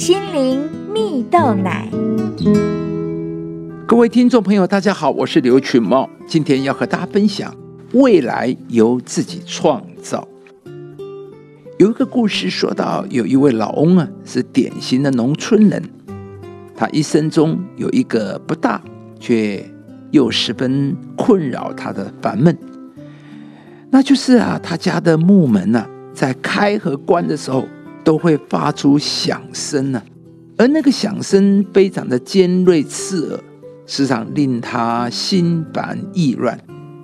心灵蜜豆奶。各位听众朋友，大家好，我是刘群茂，今天要和大家分享未来由自己创造。有一个故事说到，有一位老翁啊，是典型的农村人，他一生中有一个不大却又十分困扰他的烦闷，那就是啊，他家的木门呢，在开和关的时候都会发出响声呢，而那个响声非常的尖锐刺耳。时常令他心烦意乱，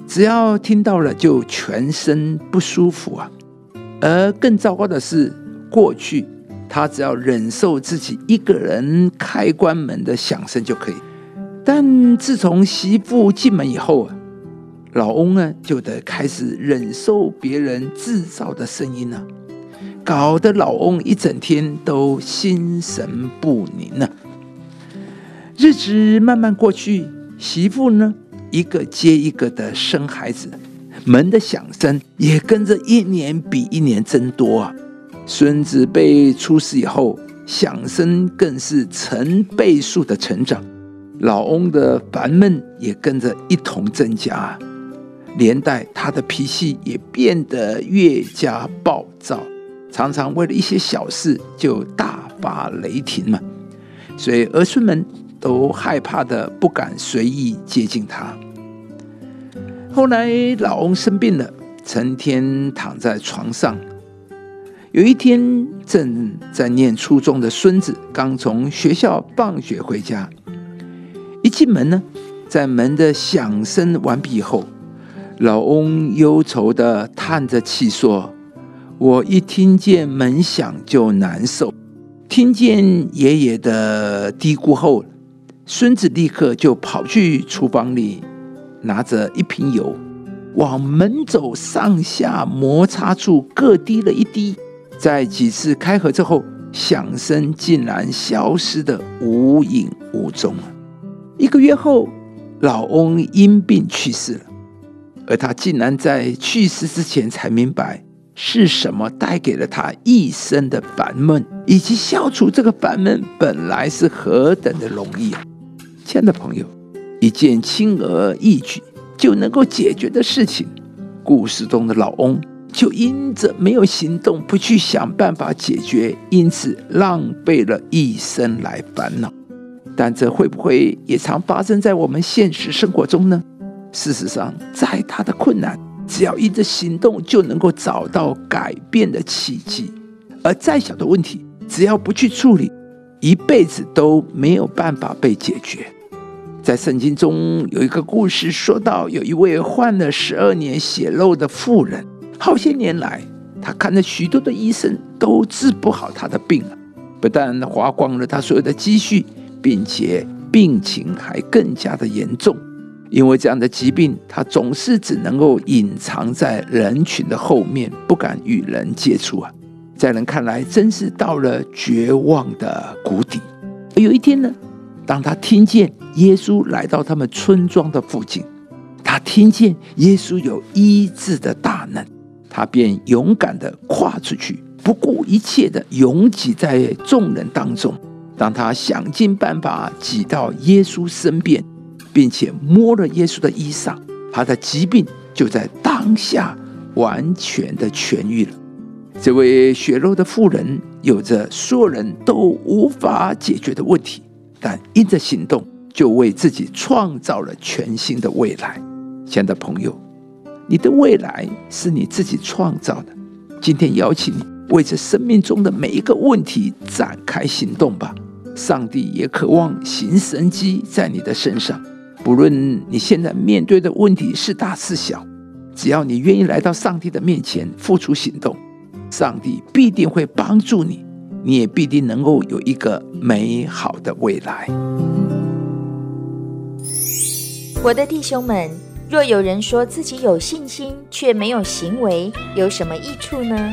只要听到了就全身不舒服啊。而更糟糕的是，过去他只要忍受自己一个人开关门的响声就可以，但自从媳妇进门以后啊，老翁呢就得开始忍受别人制造的声音了，搞得老翁一整天都心神不宁呢。日子慢慢过去，媳妇呢一个接一个的生孩子，门的响声也跟着一年比一年增多啊。孙子辈出世以后，响声更是成倍数的成长，老翁的烦闷也跟着一同增加，连带他的脾气也变得越加暴躁，常常为了一些小事就大发雷霆嘛。所以儿孙们。都害怕的不敢随意接近他。后来老翁生病了，成天躺在床上。有一天，正在念初中的孙子刚从学校放学回家，一进门呢，在门的响声完毕以后，老翁忧愁的叹着气说：“我一听见门响就难受。”听见爷爷的嘀咕后。孙子立刻就跑去厨房里，拿着一瓶油，往门走上下摩擦处各滴了一滴。在几次开合之后，响声竟然消失的无影无踪了。一个月后，老翁因病去世了，而他竟然在去世之前才明白是什么带给了他一生的烦闷，以及消除这个烦闷本来是何等的容易啊！亲爱的朋友，一件轻而易举就能够解决的事情，故事中的老翁就因着没有行动，不去想办法解决，因此浪费了一生来烦恼。但这会不会也常发生在我们现实生活中呢？事实上，再大的困难，只要一着行动，就能够找到改变的契机；而再小的问题，只要不去处理，一辈子都没有办法被解决。在圣经中有一个故事，说到有一位患了十二年血肉的妇人，好些年来，他看了许多的医生，都治不好他的病不但花光了他所有的积蓄，并且病情还更加的严重。因为这样的疾病，他总是只能够隐藏在人群的后面，不敢与人接触啊。在人看来，真是到了绝望的谷底。有一天呢？当他听见耶稣来到他们村庄的附近，他听见耶稣有医治的大能，他便勇敢的跨出去，不顾一切的拥挤在众人当中。当他想尽办法挤到耶稣身边，并且摸了耶稣的衣裳，他的疾病就在当下完全的痊愈了。这位血肉的妇人有着所有人都无法解决的问题。但因着行动，就为自己创造了全新的未来。亲爱的朋友，你的未来是你自己创造的。今天邀请你为这生命中的每一个问题展开行动吧。上帝也渴望行神迹在你的身上。不论你现在面对的问题是大是小，只要你愿意来到上帝的面前付出行动，上帝必定会帮助你。你也必定能够有一个美好的未来。我的弟兄们，若有人说自己有信心，却没有行为，有什么益处呢？